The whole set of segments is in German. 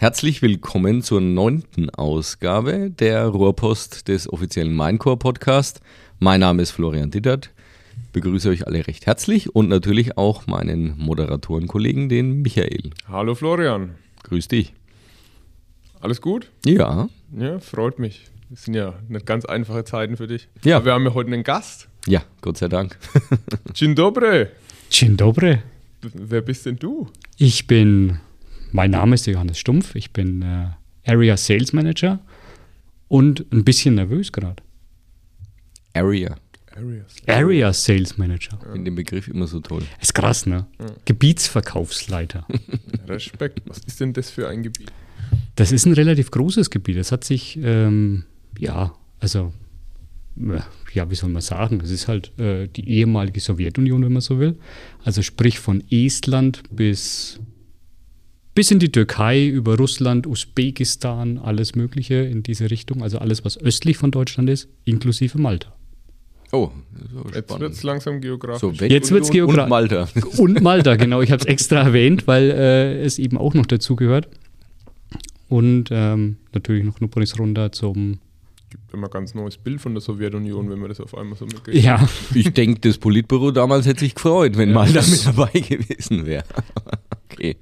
herzlich willkommen zur neunten Ausgabe der Rohrpost des offiziellen Minecore Podcast. Mein Name ist Florian Dittert. Begrüße euch alle recht herzlich und natürlich auch meinen Moderatorenkollegen, den Michael. Hallo Florian. Grüß dich. Alles gut? Ja. Ja, freut mich. Das sind ja nicht ganz einfache Zeiten für dich. Ja. Aber wir haben ja heute einen Gast. Ja, Gott sei Dank. Dzień dobry. Dzień dobry. Wer bist denn du? Ich bin, mein Name ist Johannes Stumpf, ich bin äh, Area Sales Manager und ein bisschen nervös gerade. Area. Area Sales Manager. Ich finde den Begriff immer so toll. Ist krass, ne? Gebietsverkaufsleiter. Respekt. Was ist denn das für ein Gebiet? Das ist ein relativ großes Gebiet. Das hat sich, ähm, ja, also, ja, wie soll man sagen? Es ist halt äh, die ehemalige Sowjetunion, wenn man so will. Also sprich von Estland bis, bis in die Türkei, über Russland, Usbekistan, alles Mögliche in diese Richtung. Also alles, was östlich von Deutschland ist, inklusive Malta. Oh, so Jetzt wird es langsam geografisch. Sowjetunion Jetzt wird's geogra- und Malta. Und Malta, genau. Ich habe es extra erwähnt, weil äh, es eben auch noch dazu gehört. Und ähm, natürlich noch Nupolis runter zum. Gibt immer ganz neues Bild von der Sowjetunion, wenn man das auf einmal so mitkriegt. Ja, Ich denke, das Politbüro damals hätte sich gefreut, wenn Malta mit dabei gewesen wäre. okay.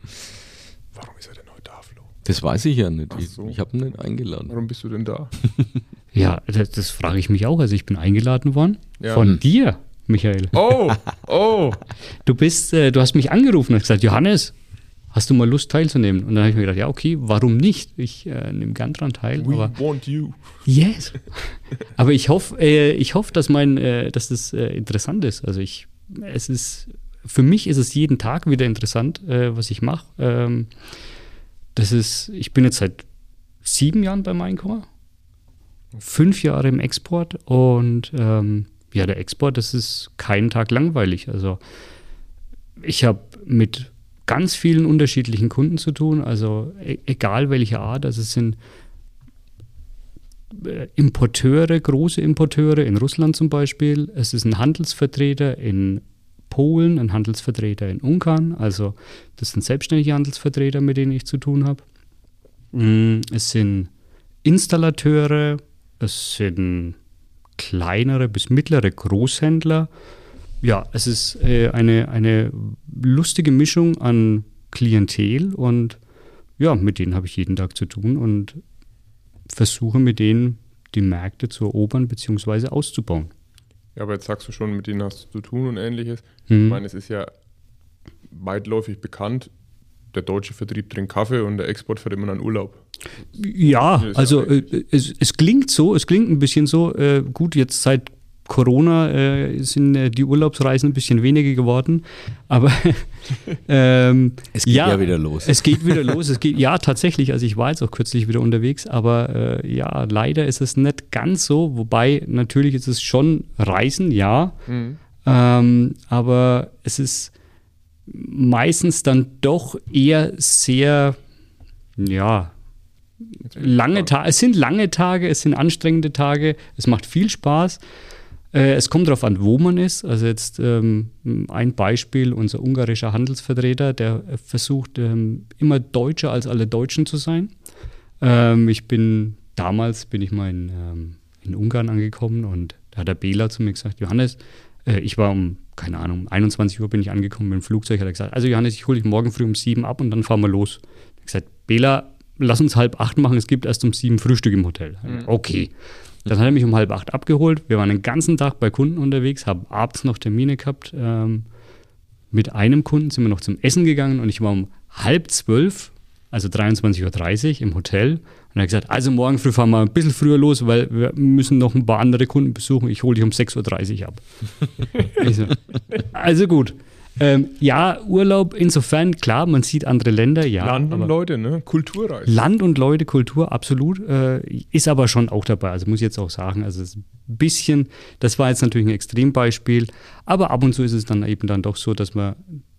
Warum ist er denn heute da, Flo? Das weiß ich ja nicht. Ach Ich, so. ich habe ihn nicht eingeladen. Warum bist du denn da? ja, das, das frage ich mich auch. Also ich bin eingeladen worden Ja. von dir, Michael. Oh, oh. Du bist, äh, du hast mich angerufen und gesagt, Johannes, hast du mal Lust teilzunehmen? Und dann habe ich mir gedacht, ja okay, warum nicht? Ich äh, nehme gern dran teil. We aber want you. Yes. Aber ich hoffe, äh, ich hoffe, dass mein, äh, dass das äh, interessant ist. Also ich, es ist, für mich ist es jeden Tag wieder interessant, äh, was ich mache. Ähm, das ist, ich bin jetzt seit sieben Jahren bei Minecore, fünf Jahre im Export und ähm, ja, der Export, das ist keinen Tag langweilig. Also ich habe mit ganz vielen unterschiedlichen Kunden zu tun, also e egal welche Art, also es sind äh, Importeure, große Importeure in Russland zum Beispiel. Es ist ein Handelsvertreter in Polen, ein Handelsvertreter in Ungarn. Also das sind selbstständige Handelsvertreter, mit denen ich zu tun habe. Mm, Es sind Installateure, es sind kleinere bis mittlere Großhändler. Ja, es ist äh, eine, eine lustige Mischung an Klientel und ja, mit denen habe ich jeden Tag zu tun und versuche mit denen die Märkte zu erobern bzw. auszubauen. Ja, aber jetzt sagst du schon, mit denen hast du zu tun und ähnliches. Hm. Ich meine, es ist ja weitläufig bekannt, der deutsche Vertrieb trinkt Kaffee und der Export fährt immer an Urlaub. Ja, also äh, es, es klingt so, es klingt ein bisschen so, äh, gut, jetzt seit Corona äh, sind äh, die Urlaubsreisen ein bisschen weniger geworden, aber ähm, Es geht ja wieder los. Es geht wieder los, es geht, ja tatsächlich, also ich war jetzt auch kürzlich wieder unterwegs, aber äh, ja, leider ist es nicht ganz so, wobei natürlich ist es schon Reisen, ja, ähm, aber es ist meistens dann doch eher sehr, ja, lange Tage. Es sind lange Tage, es sind anstrengende Tage, es macht viel Spaß. Äh, es kommt darauf an, wo man ist. Also jetzt ähm, ein Beispiel, unser ungarischer Handelsvertreter, der versucht ähm, immer deutscher als alle Deutschen zu sein. Ähm, ich bin, damals bin ich mal in, ähm, in Ungarn angekommen und da hat der Bela zu mir gesagt, Johannes, äh, ich war um, keine Ahnung, um 21 Uhr bin ich angekommen mit dem Flugzeug, hat er gesagt, also Johannes, ich hole dich morgen früh um sieben ab und dann fahren wir los. Ich habe gesagt, Bela, lass uns halb acht machen, es gibt erst um sieben Frühstück im Hotel. Okay. Dann hat er mich um halb acht abgeholt. Wir waren den ganzen Tag bei Kunden unterwegs, haben abends noch Termine gehabt. Ähm, mit einem Kunden sind wir noch zum Essen gegangen und ich war um halb zwölf, also 23.30 Uhr im Hotel. Und er hat gesagt, also morgen früh fahren wir ein bisschen früher los, weil wir müssen noch ein paar andere Kunden besuchen. Ich hole dich um 6.30 Uhr ab. so, also gut. Ähm, ja, Urlaub insofern, klar, man sieht andere Länder, ja. Land und Leute, ne? Kulturreise. Land und Leute, Kultur, absolut. Äh, ist aber schon auch dabei. Also muss ich jetzt auch sagen, also es ist ein bisschen, das war jetzt natürlich ein Extrembeispiel, aber ab und zu ist es dann eben dann doch so, dass man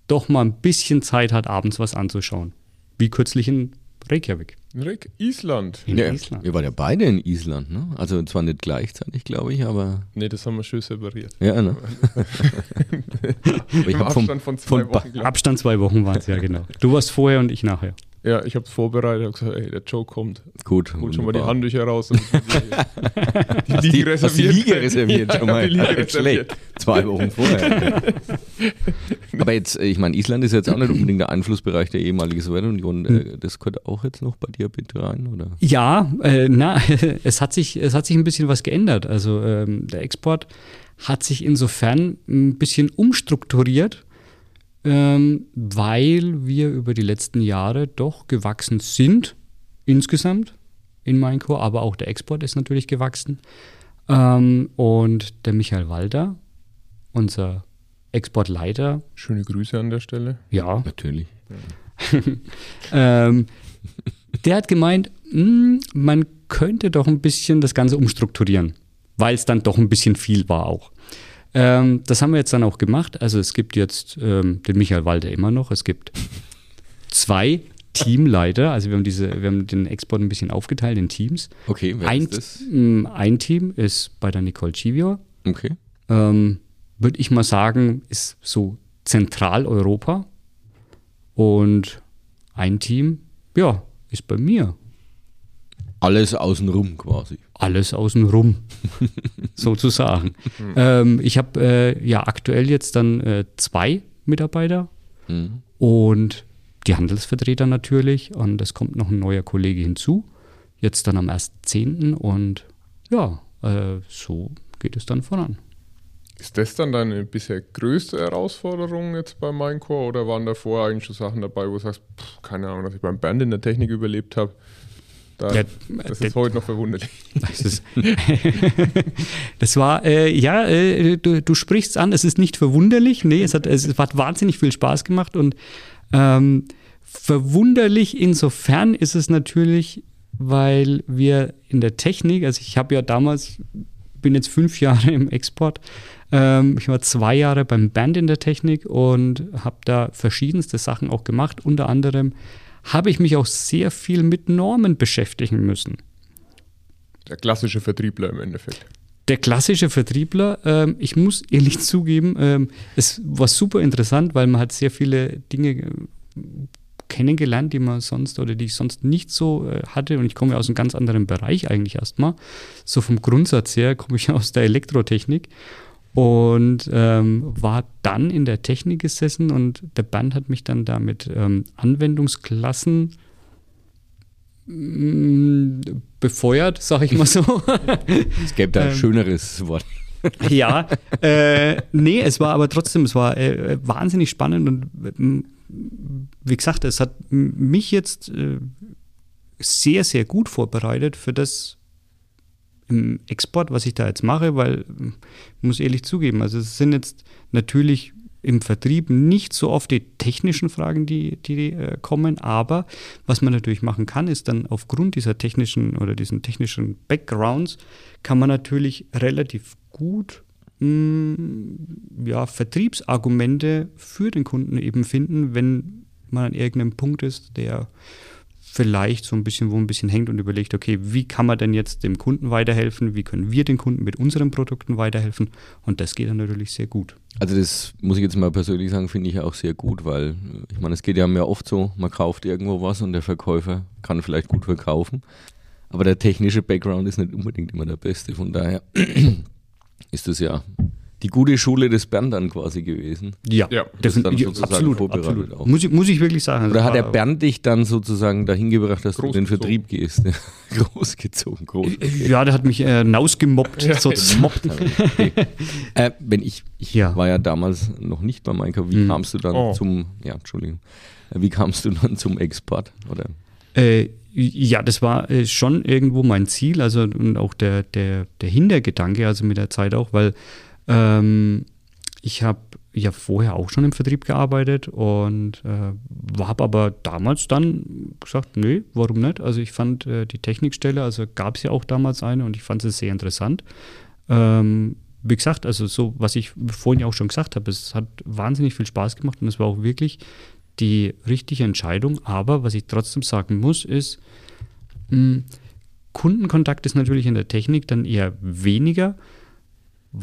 doch mal ein bisschen Zeit hat, abends was anzuschauen. Wie kürzlich in Reykjavik. Rick, Island. In Ja, Island. ihr wart ja beide in Island, ne? Also zwar nicht gleichzeitig, glaube ich, aber Nee, das haben wir schön separiert. ja, ne? aber ich Im habe vom, Abstand von zwei Wochen. Abstand zwei Wochen waren es, ja genau. Du warst vorher und ich nachher. Ja, ich habe es vorbereitet, habe gesagt, ey, der Joe kommt. Gut. Holt schon mal die. Handtücher raus. Und die Hast die, hast die Liege reserviert Ja, schon mal. die Liege reserviert. schlecht. Zwei Wochen vorher. Aber jetzt, äh, ich meine, Island ist jetzt auch nicht unbedingt der Einflussbereich der ehemaligen Sowjetunion. Hm. Äh, Das gehört auch jetzt noch bei dir bitte rein, oder? Ja, äh, na, es hat, sich, es hat sich ein bisschen was geändert. Also ähm, der Export hat sich insofern ein bisschen umstrukturiert, ähm, weil wir über die letzten Jahre doch gewachsen sind, insgesamt in Mainco, aber auch der Export ist natürlich gewachsen. Ähm, und der Michael Walter, unser Exportleiter, Schöne Grüße an der Stelle. ja, Natürlich. ähm, der hat gemeint, "Hm, man könnte doch ein bisschen das Ganze umstrukturieren, weil es dann doch ein bisschen viel war auch. Ähm, das haben wir jetzt dann auch gemacht. Also es gibt jetzt ähm, den Michael Walter immer noch. Es gibt zwei Teamleiter. Also wir haben diese, wir haben den Export ein bisschen aufgeteilt in Teams. Okay, wer Ein, ist das? ein Team ist bei der Nicole Chivior. Okay. Ähm, Würde ich mal sagen, ist so Zentraleuropa. Und ein Team, ja, ist bei mir. Alles außenrum quasi. Alles außenrum, sozusagen. Ähm, ich habe äh, ja aktuell jetzt dann äh, zwei Mitarbeiter Mhm. und die Handelsvertreter natürlich. Und es kommt noch ein neuer Kollege hinzu, jetzt dann am 1.10. Und ja, äh, so geht es dann voran. Ist das dann deine bisher größte Herausforderung jetzt bei Minecore oder waren davor eigentlich schon Sachen dabei, wo du sagst, pff, keine Ahnung, dass ich beim Band in der Technik überlebt habe? Da, Ja, das der- ist heute noch verwunderlich. Das, das war, äh, ja, äh, du, du sprichst an, es ist nicht verwunderlich. Nee, es hat, es hat wahnsinnig viel Spaß gemacht und ähm, verwunderlich insofern ist es natürlich, weil wir in der Technik, also ich habe ja damals, bin jetzt fünf Jahre im Export, ähm, ich war zwei Jahre beim Band in der Technik und habe da verschiedenste Sachen auch gemacht. Unter anderem habe ich mich auch sehr viel mit Normen beschäftigen müssen. Der klassische Vertriebler im Endeffekt. Der klassische Vertriebler, ähm, ich muss ehrlich zugeben, ähm, es war super interessant, weil man hat sehr viele Dinge äh, kennengelernt, die man sonst oder die ich sonst nicht so äh, hatte. Und ich komme ja aus einem ganz anderen Bereich eigentlich erstmal. So vom Grundsatz her komme ich aus der Elektrotechnik und ähm, war dann in der Technik gesessen und der Band hat mich dann da mit ähm, Anwendungsklassen mh, befeuert, sag ich mal so. Es gäbe da ein Ähm, schöneres Wort. ja, äh, nee, es war aber trotzdem, es war äh, wahnsinnig spannend und ähm, wie gesagt, es hat mich jetzt äh, sehr, sehr gut vorbereitet für das im Export, was ich da jetzt mache, weil ich muss ehrlich zugeben, also es sind jetzt natürlich im Vertrieb nicht so oft die technischen Fragen, die, die äh, kommen, aber was man natürlich machen kann, ist dann aufgrund dieser technischen oder diesen technischen Backgrounds, kann man natürlich relativ gut mh, ja, Vertriebsargumente für den Kunden eben finden, wenn man an irgendeinem Punkt ist, der vielleicht so ein bisschen, wo ein bisschen hängt und überlegt, okay, wie kann man denn jetzt dem Kunden weiterhelfen? Wie können wir den Kunden mit unseren Produkten weiterhelfen? Und das geht dann natürlich sehr gut. Also das muss ich jetzt mal persönlich sagen, finde ich auch sehr gut, weil ich meine, es geht ja mehr oft so, man kauft irgendwo was und der Verkäufer kann vielleicht gut verkaufen, aber der technische Background ist nicht unbedingt immer der beste. Von daher ist das ja die gute Schule des Bernd dann quasi gewesen. Ja, Ja, das ist dann definitiv, sozusagen absolut, absolut. auch. Muss ich, muss ich wirklich sagen. Oder hat der Bernd dich dann sozusagen dahin gebracht, dass du in den. Vertrieb gehst? Großgezogen, groß. Ja, der hat mich äh, nausgemobbt, sozusagen. Haben. Okay. äh, wenn ich, ich Ja. war ja damals noch nicht bei Minecraft, wie Hm. kamst du dann Oh. zum, ja, Entschuldigung, Äh, wie kamst du dann zum Export? Oder? Äh, ja, das war äh, schon irgendwo mein Ziel, also und auch der, der, der Hintergedanke, also mit der Zeit auch, weil ähm, ich habe ja vorher auch schon im Vertrieb gearbeitet und äh, habe aber damals dann gesagt, nee, warum nicht? Also ich fand äh, die Technikstelle, also gab es ja auch damals eine und ich fand sie sehr interessant. Ähm, wie gesagt, also so, was ich vorhin ja auch schon gesagt habe, es hat wahnsinnig viel Spaß gemacht und es war auch wirklich die richtige Entscheidung. Aber was ich trotzdem sagen muss, ist, mh, Kundenkontakt ist natürlich in der Technik dann eher weniger,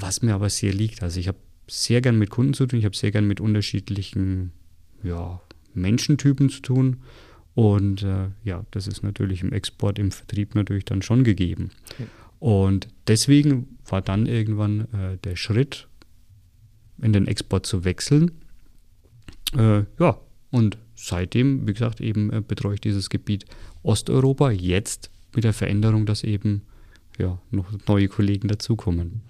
was mir aber sehr liegt. Also ich habe sehr gern mit Kunden zu tun, ich habe sehr gern mit unterschiedlichen ja, Menschentypen zu tun Und äh, ja, das ist natürlich im Export, im Vertrieb natürlich dann schon gegeben. Mhm. Und deswegen war dann irgendwann äh, der Schritt, in den Export zu wechseln. Äh, ja, und seitdem, wie gesagt, eben äh, betreue ich dieses Gebiet Osteuropa. Jetzt mit der Veränderung, dass eben ja, noch neue Kollegen dazukommen.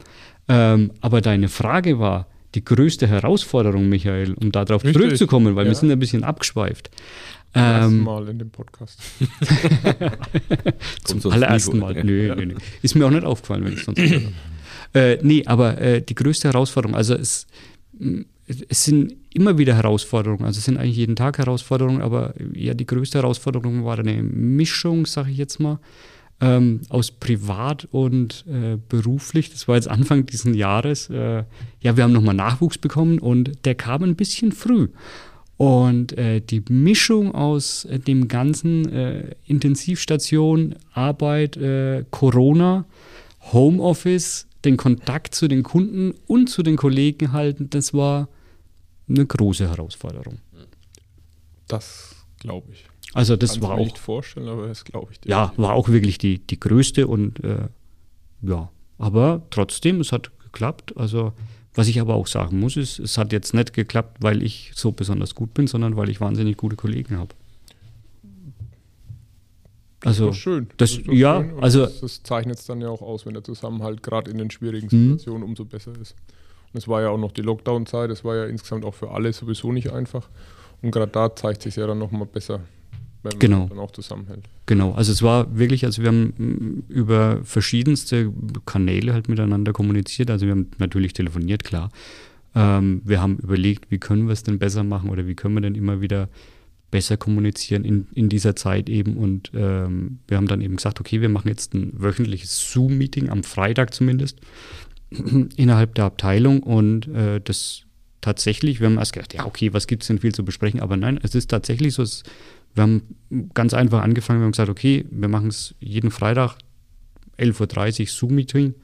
Ähm, aber deine Frage war, die größte Herausforderung, Michael, um darauf Richtig. zurückzukommen, weil ja. wir sind ein bisschen abgeschweift. Zum ähm, Mal in dem Podcast. Zum allerersten Mal. Nö, ja. nö, nö. Ist mir auch nicht aufgefallen, wenn ich sonst äh, Nee, aber äh, die größte Herausforderung, also es, es sind immer wieder Herausforderungen, also es sind eigentlich jeden Tag Herausforderungen, aber ja, die größte Herausforderung war eine Mischung, sage ich jetzt mal, ähm, aus privat und äh, beruflich. Das war jetzt Anfang dieses Jahres. Äh, ja, wir haben nochmal Nachwuchs bekommen und der kam ein bisschen früh. Und äh, die Mischung aus äh, dem ganzen äh, Intensivstation, Arbeit, äh, Corona, Homeoffice, den Kontakt zu den Kunden und zu den Kollegen halten, das war eine große Herausforderung. Das glaube ich. Also das Kannst war auch. nicht vorstellen, aber das glaube ich. Ja, war auch wirklich die, die größte und äh, ja, aber trotzdem, es hat geklappt. Also was ich aber auch sagen muss, ist, es hat jetzt nicht geklappt, weil ich so besonders gut bin, sondern weil ich wahnsinnig gute Kollegen habe. Also das schön. Das, das ja, schön also das, das zeichnet es dann ja auch aus, wenn der Zusammenhalt gerade in den schwierigen mhm. Situationen mh. umso besser ist. Und es war ja auch noch die Lockdown-Zeit, es war ja insgesamt auch für alle sowieso nicht einfach. Und gerade da zeigt sich ja dann nochmal besser, wenn genau. man dann auch zusammenhält. Genau, also es war wirklich, also wir haben mm, über verschiedenste Kanäle halt miteinander kommuniziert. Also wir haben natürlich telefoniert, klar. Ähm, wir haben überlegt, wie können wir es denn besser machen oder wie können wir denn immer wieder besser kommunizieren in, in dieser Zeit eben. Und ähm, wir haben dann eben gesagt, okay, wir machen jetzt ein wöchentliches Zoom-Meeting, am Freitag zumindest, innerhalb der Abteilung. Und äh, das tatsächlich, wir haben erst gedacht, ja, okay, was gibt es denn viel zu besprechen? Aber nein, es ist tatsächlich so, es wir haben ganz einfach angefangen, wir haben gesagt, okay, wir machen es jeden Freitag 11.30 Uhr Zoom-Meeting,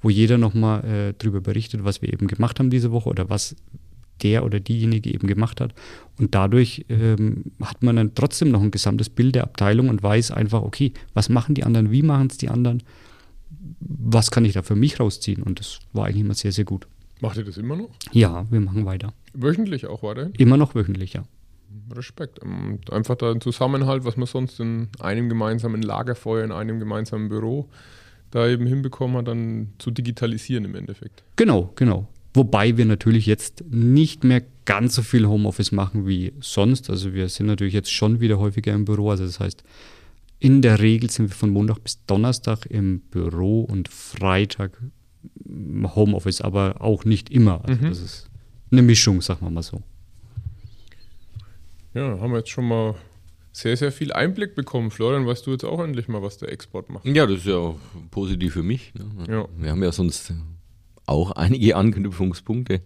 wo jeder nochmal äh, darüber berichtet, was wir eben gemacht haben diese Woche oder was der oder diejenige eben gemacht hat. Und dadurch ähm, hat man dann trotzdem noch ein gesamtes Bild der Abteilung und weiß einfach, okay, was machen die anderen, wie machen es die anderen, was kann ich da für mich rausziehen? Und das war eigentlich immer sehr, sehr gut. Macht ihr das immer noch? Ja, wir machen weiter. Wöchentlich auch weiter? Immer noch wöchentlich, ja. Respekt. Ähm, einfach da ein Zusammenhalt, was man sonst in einem gemeinsamen Lagerfeuer, in einem gemeinsamen Büro da eben hinbekommen hat, dann zu digitalisieren im Endeffekt. Genau, genau. Wobei wir natürlich jetzt nicht mehr ganz so viel Homeoffice machen wie sonst. Also wir sind natürlich jetzt schon wieder häufiger im Büro. Also das heißt, in der Regel sind wir von Montag bis Donnerstag im Büro und Freitag Homeoffice, aber auch nicht immer. Also mhm. das ist eine Mischung, sagen wir mal so. Ja, haben wir jetzt schon mal sehr, sehr viel Einblick bekommen. Florian, weißt du jetzt auch endlich mal, was der Export macht? Ja, das ist ja auch positiv für mich. Ne? Ja. Wir haben ja sonst auch einige Anknüpfungspunkte.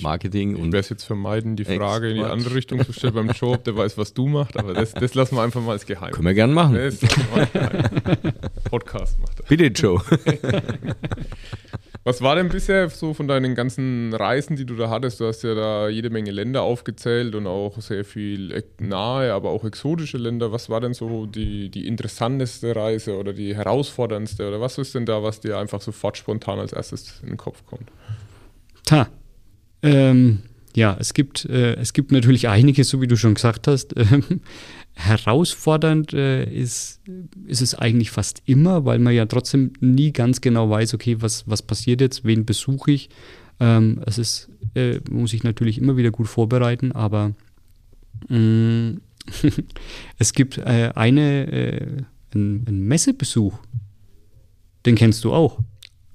Marketing ich, und. Ich werde es jetzt vermeiden, die Frage Export. in die andere Richtung zu stellen beim Joe, ob der weiß, was du machst, aber das, das lassen wir einfach mal als Geheim. Können wir gerne machen. Podcast macht er. Bitte, Joe. Was war denn bisher so von deinen ganzen Reisen, die du da hattest? Du hast ja da jede Menge Länder aufgezählt und auch sehr viel nahe, aber auch exotische Länder. Was war denn so die, die interessanteste Reise oder die herausforderndste? Oder was ist denn da, was dir einfach sofort spontan als erstes in den Kopf kommt? Ta. Ähm, ja, es gibt, äh, es gibt natürlich einige, so wie du schon gesagt hast. Ähm, herausfordernd äh, ist, ist es eigentlich fast immer, weil man ja trotzdem nie ganz genau weiß, okay, was, was passiert jetzt, wen besuche ich. Ähm, es ist, äh, muss ich natürlich immer wieder gut vorbereiten, aber mh, mm, es gibt äh, eine, äh, einen, einen Messebesuch. Den kennst du auch.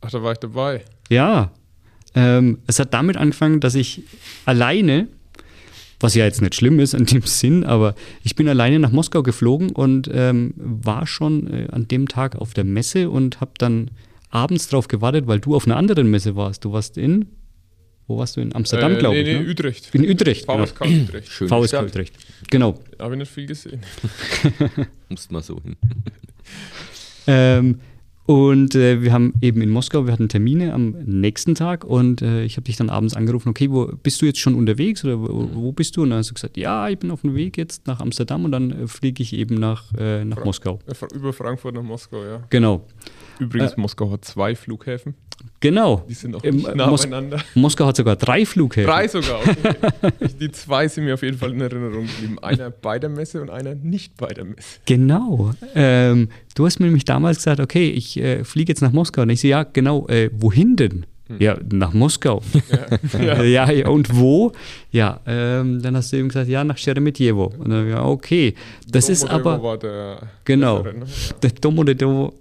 Ach, da war ich dabei. Ja. Ähm, es hat damit angefangen, dass ich alleine was ja jetzt nicht schlimm ist in dem Sinn, aber ich bin alleine nach Moskau geflogen und ähm, war schon äh, an dem Tag auf der Messe und habe dann abends drauf gewartet, weil du auf einer anderen Messe warst. Du warst in, wo warst du? In Amsterdam, äh, glaube nee, ich. Nee, ne? Utrecht. In Utrecht. VSK genau. Utrecht. Schön VSK Utrecht. Genau. Habe ich nicht viel gesehen. Musst mal so hin. ähm, Und äh, wir haben eben in Moskau, wir hatten Termine am nächsten Tag und äh, ich habe dich dann abends angerufen, okay, wo bist du jetzt schon unterwegs oder wo, wo bist du? Und dann hast du gesagt, ja, ich bin auf dem Weg jetzt nach Amsterdam und dann äh, fliege ich eben nach, äh, nach Fra Moskau. Äh, über Frankfurt nach Moskau, ja. Genau. Übrigens, äh, Moskau hat zwei Flughäfen. Genau. Die sind auch nicht nah Mos beieinander. Moskau hat sogar drei Flughäfen. Drei sogar, okay. Die zwei sind mir auf jeden Fall in Erinnerung geblieben. Einer bei der Messe und einer nicht bei der Messe. Genau. Ähm, du hast mir nämlich damals gesagt, okay, ich äh, fliege jetzt nach Moskau. Und ich so, ja, genau, äh, wohin denn? Hm. Ja, nach Moskau. Ja, ja. ja und wo? Ja, ähm, dann hast du eben gesagt, ja, nach Sheremetyevo. Und dann, ja, okay. Das ist aber. War der genau. Bessere, ne? Der Domodedovo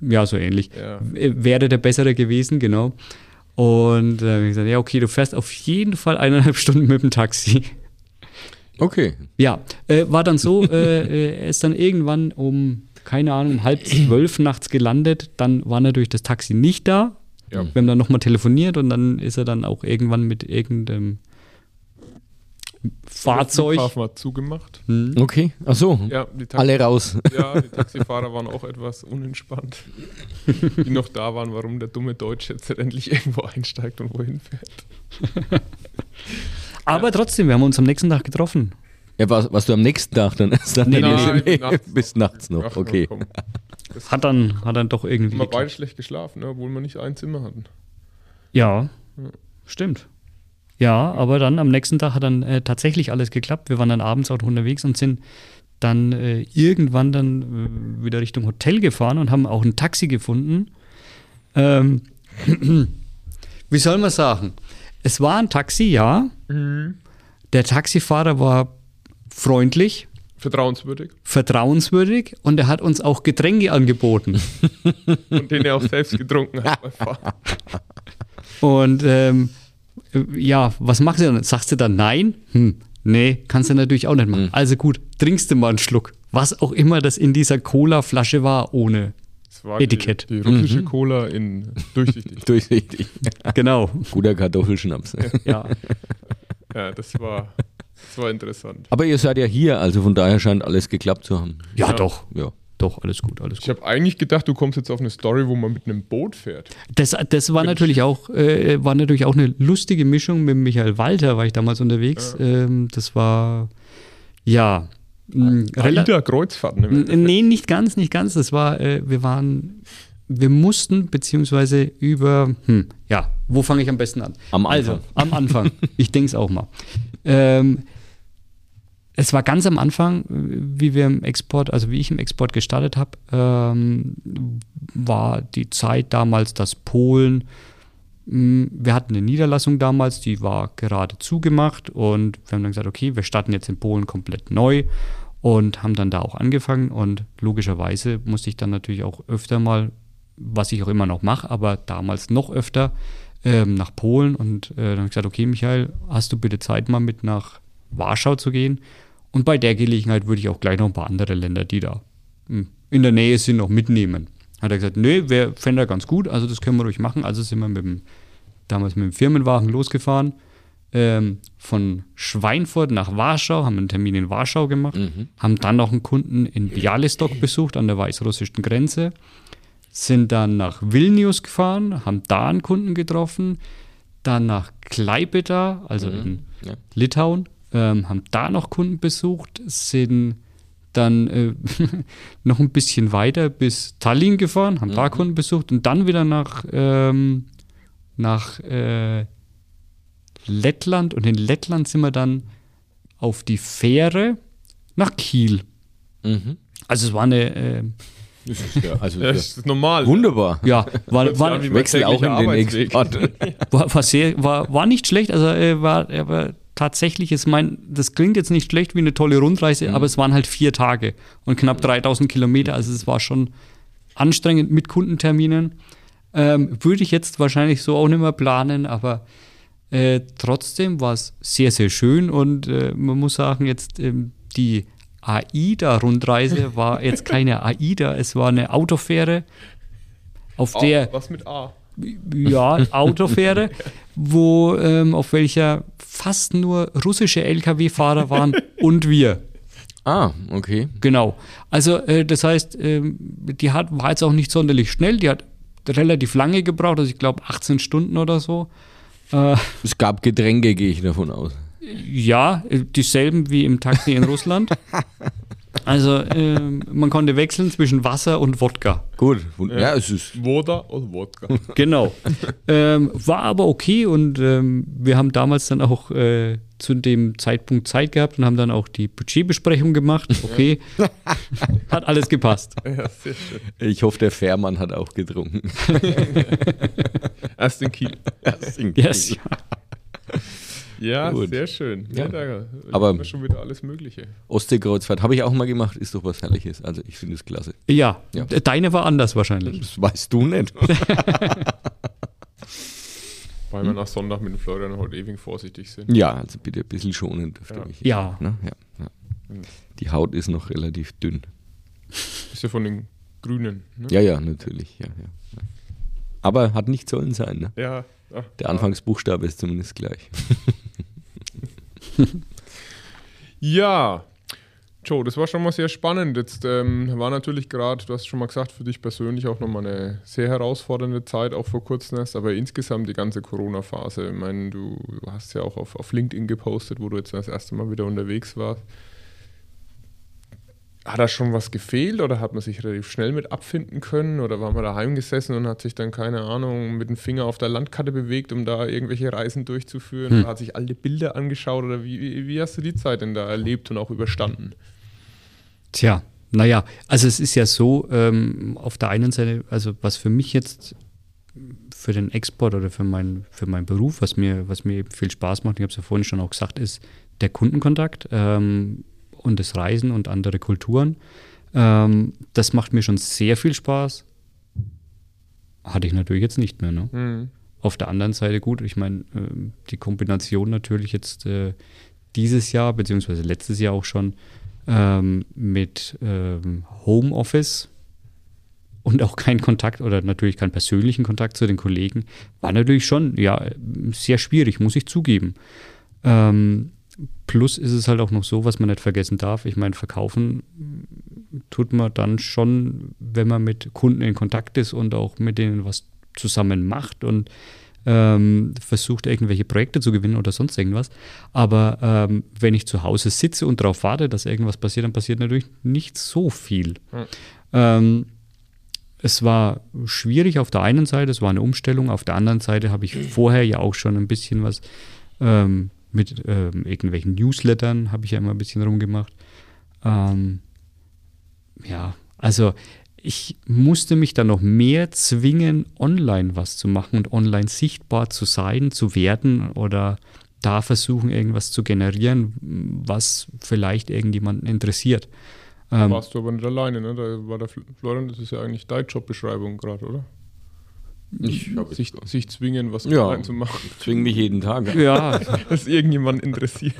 ja, so ähnlich. Ja. Wäre der bessere gewesen, genau. Und äh, ich gesagt, ja, okay, du fährst auf jeden Fall eineinhalb Stunden mit dem Taxi. Okay. Ja, äh, war dann so, äh, äh, er ist dann irgendwann um, keine Ahnung, um halb zwölf nachts gelandet. Dann war natürlich das Taxi nicht da. Ja. Wir haben dann nochmal telefoniert und dann ist er dann auch irgendwann mit irgendeinem Fahrzeug. Der war zugemacht. Hm. Okay, ach so. Ja, alle raus. Ja, die Taxifahrer waren auch etwas unentspannt, die noch da waren, warum der dumme Deutsche jetzt endlich irgendwo einsteigt und wohin fährt. Aber ja. trotzdem, wir haben uns am nächsten Tag getroffen. Ja, warst, warst du am nächsten Tag dann? dann nee, nee, nee, nachts bis nachts noch, Ach, okay. Hat dann, hat dann doch irgendwie. Wir haben beide schlecht geschlafen, ne, obwohl wir nicht ein Zimmer hatten. Ja, ja. stimmt. Ja, aber dann am nächsten Tag hat dann äh, tatsächlich alles geklappt. Wir waren dann abends auch unterwegs und sind dann äh, irgendwann dann äh, wieder Richtung Hotel gefahren und haben auch ein Taxi gefunden. Ähm, wie soll man sagen? Es war ein Taxi, ja. Mhm. Der Taxifahrer war freundlich. Vertrauenswürdig. Vertrauenswürdig und er hat uns auch Getränke angeboten. und den er auch selbst getrunken hat. Und ähm, ja, was machst du dann? Sagst du dann nein? Hm, nee, kannst du natürlich auch nicht machen. Mhm. Also gut, trinkst du mal einen Schluck. Was auch immer das in dieser Cola-Flasche war, ohne war Etikett. Die, die russische mhm. Cola in durchsichtig. durchsichtig. genau. Guter Kartoffelschnaps. ja. ja, das war, das war interessant. Aber ihr seid ja hier, also von daher scheint alles geklappt zu haben. Ja, ja. doch. Ja. Doch, alles gut, alles gut. Ich habe eigentlich gedacht, du kommst jetzt auf eine Story, wo man mit einem Boot fährt. Das, das war, natürlich auch, äh, war natürlich auch eine lustige Mischung mit Michael Walter, war ich damals unterwegs. Ja. Ähm, das war, ja. Aida Kreuzfahrten. Nee, nicht ganz, nicht ganz. Das war, äh, wir waren, wir mussten, beziehungsweise über, hm, ja, wo fange ich am besten an? Am Anfang. Also, am Anfang. ich denke es auch mal. Ähm, es war ganz am Anfang, wie wir im Export, also wie ich im Export gestartet habe, ähm, war die Zeit damals, dass Polen, mh, hm, wir hatten eine Niederlassung damals, die war gerade zugemacht und wir haben dann gesagt, okay, wir starten jetzt in Polen komplett neu und haben dann da auch angefangen und logischerweise musste ich dann natürlich auch öfter mal, was ich auch immer noch mache, aber damals noch öfter ähm, nach Polen und äh, dann habe ich gesagt, okay, Michael, hast du bitte Zeit mal mit nach Warschau zu gehen? Und bei der Gelegenheit würde ich auch gleich noch ein paar andere Länder, die da hm, in der Nähe sind, noch mitnehmen. Hat er gesagt, nee, wäre fände er ganz gut, also das können wir ruhig machen. Also sind wir mit dem, damals mit dem Firmenwagen losgefahren, ähm, von Schweinfurt nach Warschau, haben einen Termin in Warschau gemacht, mhm. haben dann noch einen Kunden in Bialystok besucht, an der weißrussischen Grenze, sind dann nach Vilnius gefahren, haben da einen Kunden getroffen, dann nach Klaipeda, also mhm. in ja. Litauen, ähm, haben da noch Kunden besucht, sind dann äh, noch ein bisschen weiter bis Tallinn gefahren, haben mhm. da Kunden besucht und dann wieder nach, ähm, nach äh, Lettland und in Lettland sind wir dann auf die Fähre nach Kiel. Mhm. Also es war eine äh, ja, also das ist normal. Wunderbar. Ja, war, war, wechsel auch in den Export. war, war, sehr, war, war nicht schlecht, also äh, war, er war tatsächlich, ist mein, das klingt jetzt nicht schlecht wie eine tolle Rundreise, mhm. aber es waren halt vier Tage und knapp 3000 Kilometer. Also es war schon anstrengend mit Kundenterminen. Ähm, würde ich jetzt wahrscheinlich so auch nicht mehr planen, aber äh, trotzdem war es sehr, sehr schön und äh, man muss sagen, jetzt ähm, die AIDA-Rundreise war jetzt keine AIDA, es war eine Autofähre, auf A, der. Was mit A? Ja, Autofähre, wo ähm, auf welcher fast nur russische Lkw-Fahrer waren und wir. Ah, okay. Genau. Also äh, das heißt, ähm, die hat, war jetzt auch nicht sonderlich schnell, die hat relativ lange gebraucht, also ich glaube 18 Stunden oder so. Äh, es gab Getränke, gehe ich davon aus. Ja, äh, dieselben wie im Taxi in Russland. Also äh, man konnte wechseln zwischen Wasser und Wodka. Gut, ja, ja es ist Woda und Wodka. Genau. ähm, war aber okay und ähm, wir haben damals dann auch äh, zu dem Zeitpunkt Zeit gehabt und haben dann auch die Budgetbesprechung gemacht. Okay, hat alles gepasst. Ja, sehr schön. Ich hoffe, der Fährmann hat auch getrunken. Erst in Kiel. Erst in Kiel. Yes. Ja, Gut. sehr schön. Ja, da Aber schon wieder alles Mögliche. Ostseekreuzfahrt habe ich auch mal gemacht, ist doch was Herrliches. Also ich finde es klasse. Ja, ja, deine war anders wahrscheinlich. Das weißt du nicht. Weil wir nach Sonntag mit den Florian heute ewig vorsichtig sind. Ja, also bitte ein bisschen schonend. Ja. Ja. Ne? ja. ja. Die Haut ist noch relativ dünn. Ist ja von den Grünen. Ne? Ja, ja, natürlich. Ja, ja. Aber hat nicht sollen sein. Ne? Ja. Ach, Der Anfangsbuchstabe ist zumindest gleich. ja, Joe, das war schon mal sehr spannend. Jetzt ähm, war natürlich gerade, du hast schon mal gesagt, für dich persönlich auch nochmal eine sehr herausfordernde Zeit, auch vor kurzem erst, aber insgesamt die ganze Corona-Phase. Ich meine, du hast ja auch auf, auf LinkedIn gepostet, wo du jetzt das erste Mal wieder unterwegs warst hat da schon was gefehlt oder hat man sich relativ schnell mit abfinden können oder war man daheim gesessen und hat sich dann, keine Ahnung, mit dem Finger auf der Landkarte bewegt, um da irgendwelche Reisen durchzuführen hm. oder hat sich alte Bilder angeschaut oder wie, wie hast du die Zeit denn da erlebt und auch überstanden? Tja, naja, also es ist ja so, ähm, auf der einen Seite, also was für mich jetzt für den Export oder für, mein, für meinen Beruf, was mir, was mir viel Spaß macht, ich habe es ja vorhin schon auch gesagt, ist der Kundenkontakt. Ähm, und das Reisen und andere Kulturen. Ähm, das macht mir schon sehr viel Spaß. Hatte ich natürlich jetzt nicht mehr. Ne? Mhm. Auf der anderen Seite gut, ich meine, äh, die Kombination natürlich jetzt äh, dieses Jahr, beziehungsweise letztes Jahr auch schon, ähm, mit ähm, Homeoffice und auch kein Kontakt oder natürlich keinen persönlichen Kontakt zu den Kollegen, war natürlich schon ja sehr schwierig, muss ich zugeben. Ähm, Plus ist es halt auch noch so, was man nicht vergessen darf. Ich meine, verkaufen tut man dann schon, wenn man mit Kunden in Kontakt ist und auch mit denen was zusammen macht und ähm, versucht, irgendwelche Projekte zu gewinnen oder sonst irgendwas. Aber ähm, wenn ich zu Hause sitze und darauf warte, dass irgendwas passiert, dann passiert natürlich nicht so viel. Hm. Ähm, es war schwierig auf der einen Seite, es war eine Umstellung. Auf der anderen Seite habe ich vorher ja auch schon ein bisschen was ähm, mit ähm, irgendwelchen Newslettern habe ich ja immer ein bisschen rumgemacht. Ähm, ja, also ich musste mich dann noch mehr zwingen, online was zu machen und online sichtbar zu sein, zu werden oder da versuchen, irgendwas zu generieren, was vielleicht irgendjemanden interessiert. Ähm, warst du aber nicht alleine, ne? Da war der Florian, das ist ja eigentlich deine Jobbeschreibung gerade, oder? Ich sich, sich zwingen, was ja, online zu machen. Ich zwinge mich jeden Tag. Ja. Dass irgendjemand interessiert.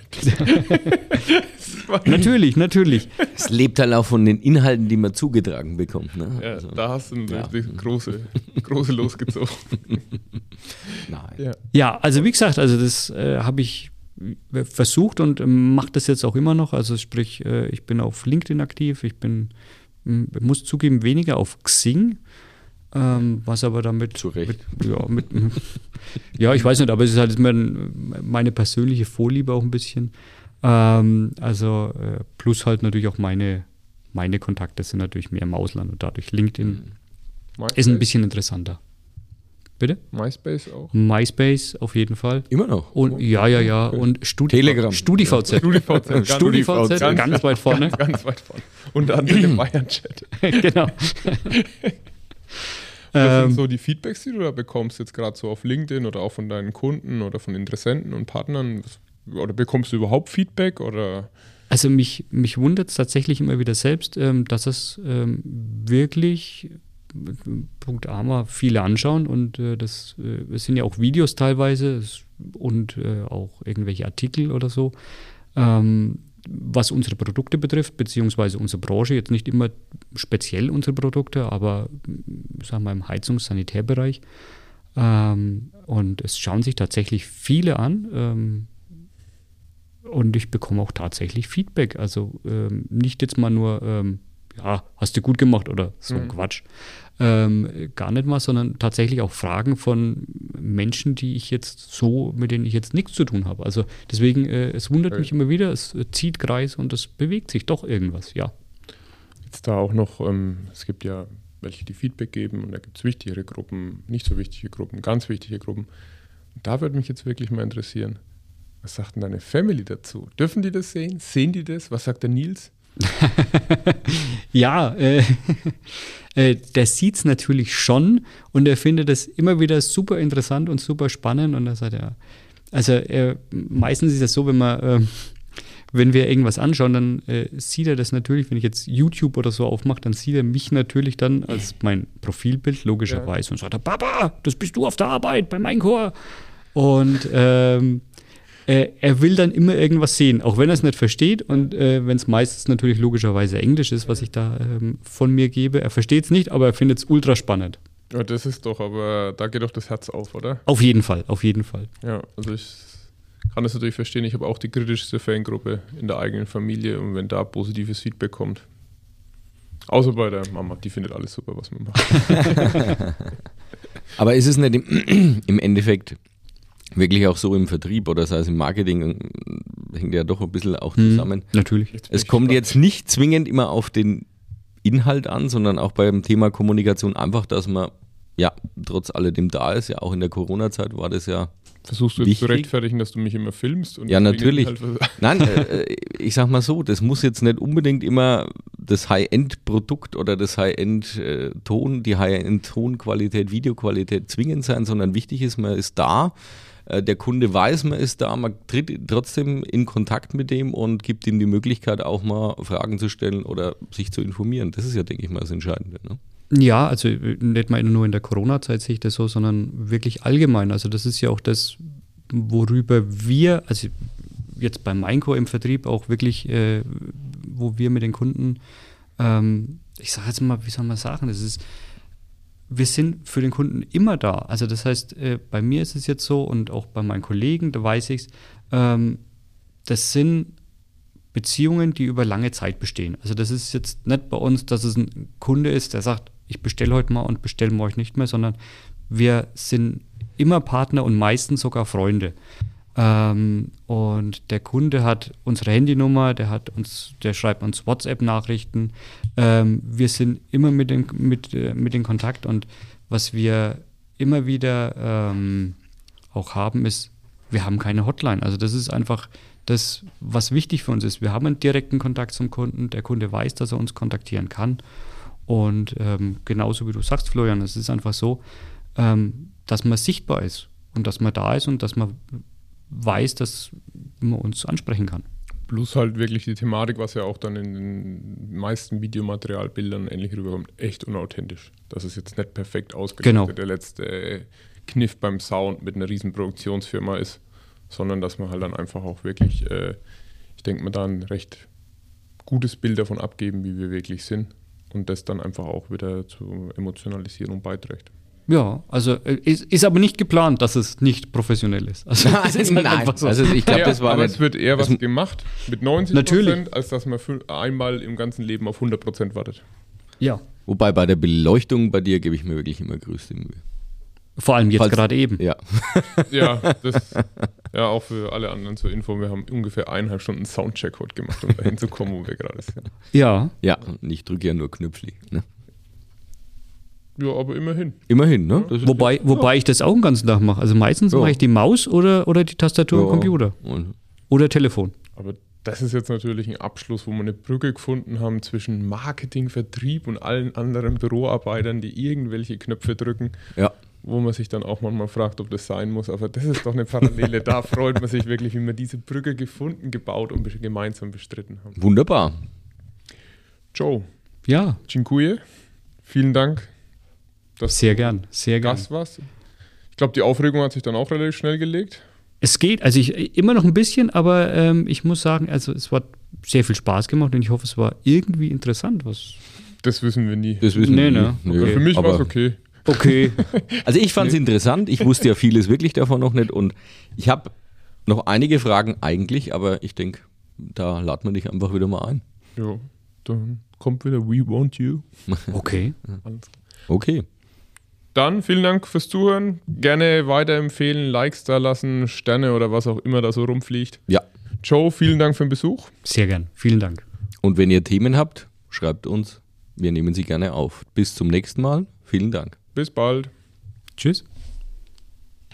natürlich, natürlich. Es lebt halt auch von den Inhalten, die man zugetragen bekommt. Ne? Ja, also, da hast du ja. die große, große losgezogen. Nein. Ja. ja. also wie gesagt, also das äh, habe ich versucht und mache das jetzt auch immer noch. Also sprich, äh, ich bin auf LinkedIn aktiv, ich bin, muss zugeben, weniger auf Xing ähm, was aber damit. Zu Recht. Mit, ja, mit, ja, ich weiß nicht, aber es ist halt meine persönliche Vorliebe auch ein bisschen. Ähm, also, äh, plus halt natürlich auch meine, meine Kontakte sind natürlich mehr im Ausland und dadurch LinkedIn MySpace. ist ein bisschen interessanter. Bitte? MySpace auch? MySpace auf jeden Fall. Immer noch? Und, ja, ja, ja. Und Studi Telegram. StudiVZ. StudiVZ. StudiVZ, ganz, ganz weit vorne. Ganz, ganz weit vorne. Und dann mit dem Bayern-Chat. genau. Was sind ähm, so die Feedbacks, die du da bekommst, jetzt gerade so auf LinkedIn oder auch von deinen Kunden oder von Interessenten und Partnern? Oder bekommst du überhaupt Feedback oder? Also mich, mich wundert es tatsächlich immer wieder selbst, ähm, dass es ähm, wirklich Punkt Armer viele anschauen und äh, das äh, es sind ja auch Videos teilweise und äh, auch irgendwelche Artikel oder so. Ähm, was unsere Produkte betrifft, beziehungsweise unsere Branche, jetzt nicht immer speziell unsere Produkte, aber sagen wir im Heizungs-Sanitärbereich. Ähm, und es schauen sich tatsächlich viele an. Ähm, und ich bekomme auch tatsächlich Feedback. Also ähm, nicht jetzt mal nur, ähm, ja, hast du gut gemacht oder so ein Quatsch. Ähm, gar nicht mal, sondern tatsächlich auch Fragen von Menschen, die ich jetzt so, mit denen ich jetzt nichts zu tun habe. Also deswegen, äh, es wundert Okay. mich immer wieder, es äh, zieht Kreis und es bewegt sich doch irgendwas, ja. Jetzt da auch noch, ähm, es gibt ja welche, die Feedback geben und da gibt es wichtigere Gruppen, nicht so wichtige Gruppen, ganz wichtige Gruppen. Und da würde mich jetzt wirklich mal interessieren, was sagt denn deine Family dazu? Dürfen die das sehen? Sehen die das? Was sagt der Nils? Ja, äh, äh, der sieht es natürlich schon und er findet es immer wieder super interessant und super spannend und er sagt ja, also äh, meistens ist es so, wenn man, äh, wenn wir irgendwas anschauen, dann äh, sieht er das natürlich, wenn ich jetzt YouTube oder so aufmache, dann sieht er mich natürlich dann als mein Profilbild logischerweise und sagt, er, Papa, das bist du auf der Arbeit bei Maincore und ähm, äh, er will dann immer irgendwas sehen, auch wenn er es nicht versteht und äh, wenn es meistens natürlich logischerweise Englisch ist, was ich da ähm, von mir gebe. Er versteht es nicht, aber er findet es ultra spannend. Ja, das ist doch, aber da geht doch das Herz auf, oder? Auf jeden Fall, auf jeden Fall. Ja, also ich kann das natürlich verstehen. Ich habe auch die kritischste Fangruppe in der eigenen Familie und wenn da positives Feedback kommt. Außer bei der Mama, die findet alles super, was man macht. Aber ist es nicht im, im Endeffekt wirklich auch so im Vertrieb oder sei es im Marketing, äh, hängt ja doch ein bisschen auch Hm, zusammen. Natürlich. Jetzt bin Es kommt jetzt nicht zwingend immer auf den Inhalt an, sondern auch beim Thema Kommunikation einfach, dass man ja trotz alledem da ist. Ja, auch in der Corona-Zeit war das ja. Versuchst du jetzt zu rechtfertigen, dass du mich immer filmst? Und Ja, natürlich. halt Nein, äh, äh, ich sag mal so, das muss jetzt nicht unbedingt immer das High-End-Produkt oder das High-End-Ton, die High-End-Tonqualität, Videoqualität zwingend sein, sondern wichtig ist, man ist da. Äh, Der Kunde weiß, man ist da, man tritt trotzdem in Kontakt mit dem und gibt ihm die Möglichkeit, auch mal Fragen zu stellen oder sich zu informieren. Das ist ja, denke ich mal, das Entscheidende. Ne? Ja, also äh, nicht mal nur in der Corona-Zeit sehe ich das so, sondern wirklich allgemein. Also das ist ja auch das, worüber wir, also jetzt bei Mainco im Vertrieb auch wirklich, äh, wo wir mit den Kunden, ähm, ich sage jetzt mal, wie soll man sagen, das ist, wir sind für den Kunden immer da. Also das heißt, äh, bei mir ist es jetzt so und auch bei meinen Kollegen, da weiß ich es, ähm, das sind Beziehungen, die über lange Zeit bestehen. Also das ist jetzt nicht bei uns, dass es ein Kunde ist, der sagt, ich bestelle heute mal und bestelle morgen nicht mehr, sondern wir sind immer Partner und meistens sogar Freunde. Ähm, und der Kunde hat unsere Handynummer, der hat uns, der schreibt uns WhatsApp-Nachrichten. Ähm, wir sind immer mit in, mit, äh, mit in Kontakt und was wir immer wieder ähm, auch haben, ist, wir haben keine Hotline. Also das ist einfach das, was wichtig für uns ist. Wir haben einen direkten Kontakt zum Kunden. Der Kunde weiß, dass er uns kontaktieren kann. Und ähm, genauso wie du sagst, Florian, es ist einfach so, ähm, dass man sichtbar ist und dass man da ist und dass man weiß, dass man uns ansprechen kann. Plus halt wirklich die Thematik, was ja auch dann in den meisten Videomaterialbildern ähnlich rüberkommt, echt unauthentisch. Das ist jetzt nicht perfekt ausgelegt, Genau. der letzte Kniff beim Sound mit einer riesen Produktionsfirma ist, sondern dass man halt dann einfach auch wirklich, äh, ich denke mal, da ein recht gutes Bild davon abgeben, wie wir wirklich sind und das dann einfach auch wieder zur Emotionalisierung beiträgt. Ja, also äh, ist, ist aber nicht geplant, dass es nicht professionell ist. Also, es ist halt einfach so. also ich glaube, Ja, das war aber es wird eher was gemacht mit 90 Natürlich. Prozent, als dass man für einmal im ganzen Leben auf 100 Prozent wartet. ja, Wobei bei der Beleuchtung bei dir gebe ich mir wirklich immer größte Mühe. Vor allem jetzt Falls- gerade eben. Ja. Ja, das, ja, auch für alle anderen zur Info, wir haben ungefähr eineinhalb Stunden Soundcheck heute gemacht, um dahin zu kommen, wo wir gerade sind. Ja, Ja, und ich drücke ja nur Knöpfli. Ne? Ja, aber immerhin. Immerhin, ne? Das ist wobei, wobei ich das auch den ganzen Tag mache. Also meistens Ja. mache ich die Maus oder, oder die Tastatur ja. im Computer Und oder Telefon. Aber das ist jetzt natürlich ein Abschluss, wo wir eine Brücke gefunden haben zwischen Marketing, Vertrieb und allen anderen Büroarbeitern, die irgendwelche Knöpfe drücken, ja. Wo man sich dann auch manchmal fragt, ob das sein muss. Aber das ist doch eine Parallele. da freut man sich wirklich, wie wir diese Brücke gefunden, gebaut und gemeinsam bestritten haben. Wunderbar. Joe, Ja, Cinque, vielen Dank, dass sehr du gern, sehr gern. Gast warst. Ich glaube, die Aufregung hat sich dann auch relativ schnell gelegt. Es geht, also ich immer noch ein bisschen, aber ähm, ich muss sagen, also es hat sehr viel Spaß gemacht und ich hoffe, es war irgendwie interessant. Was Das wissen wir nie. Das wissen Nee, wir ne? nicht. Nö, Aber okay. für mich war es okay. Okay, Also ich fand es interessant. Ich wusste ja vieles wirklich davon noch nicht. Und ich habe noch einige Fragen eigentlich, aber ich denke, da laden wir dich einfach wieder mal ein. Ja, dann kommt wieder We Want You. Okay. Okay. Dann vielen Dank fürs Zuhören. Gerne weiterempfehlen, Likes da lassen, Sterne oder was auch immer da so rumfliegt. Ja. Joe, vielen Dank für den Besuch. Sehr gern. Vielen Dank. Und wenn ihr Themen habt, schreibt uns. Wir nehmen sie gerne auf. Bis zum nächsten Mal. Vielen Dank. Bis bald. Tschüss.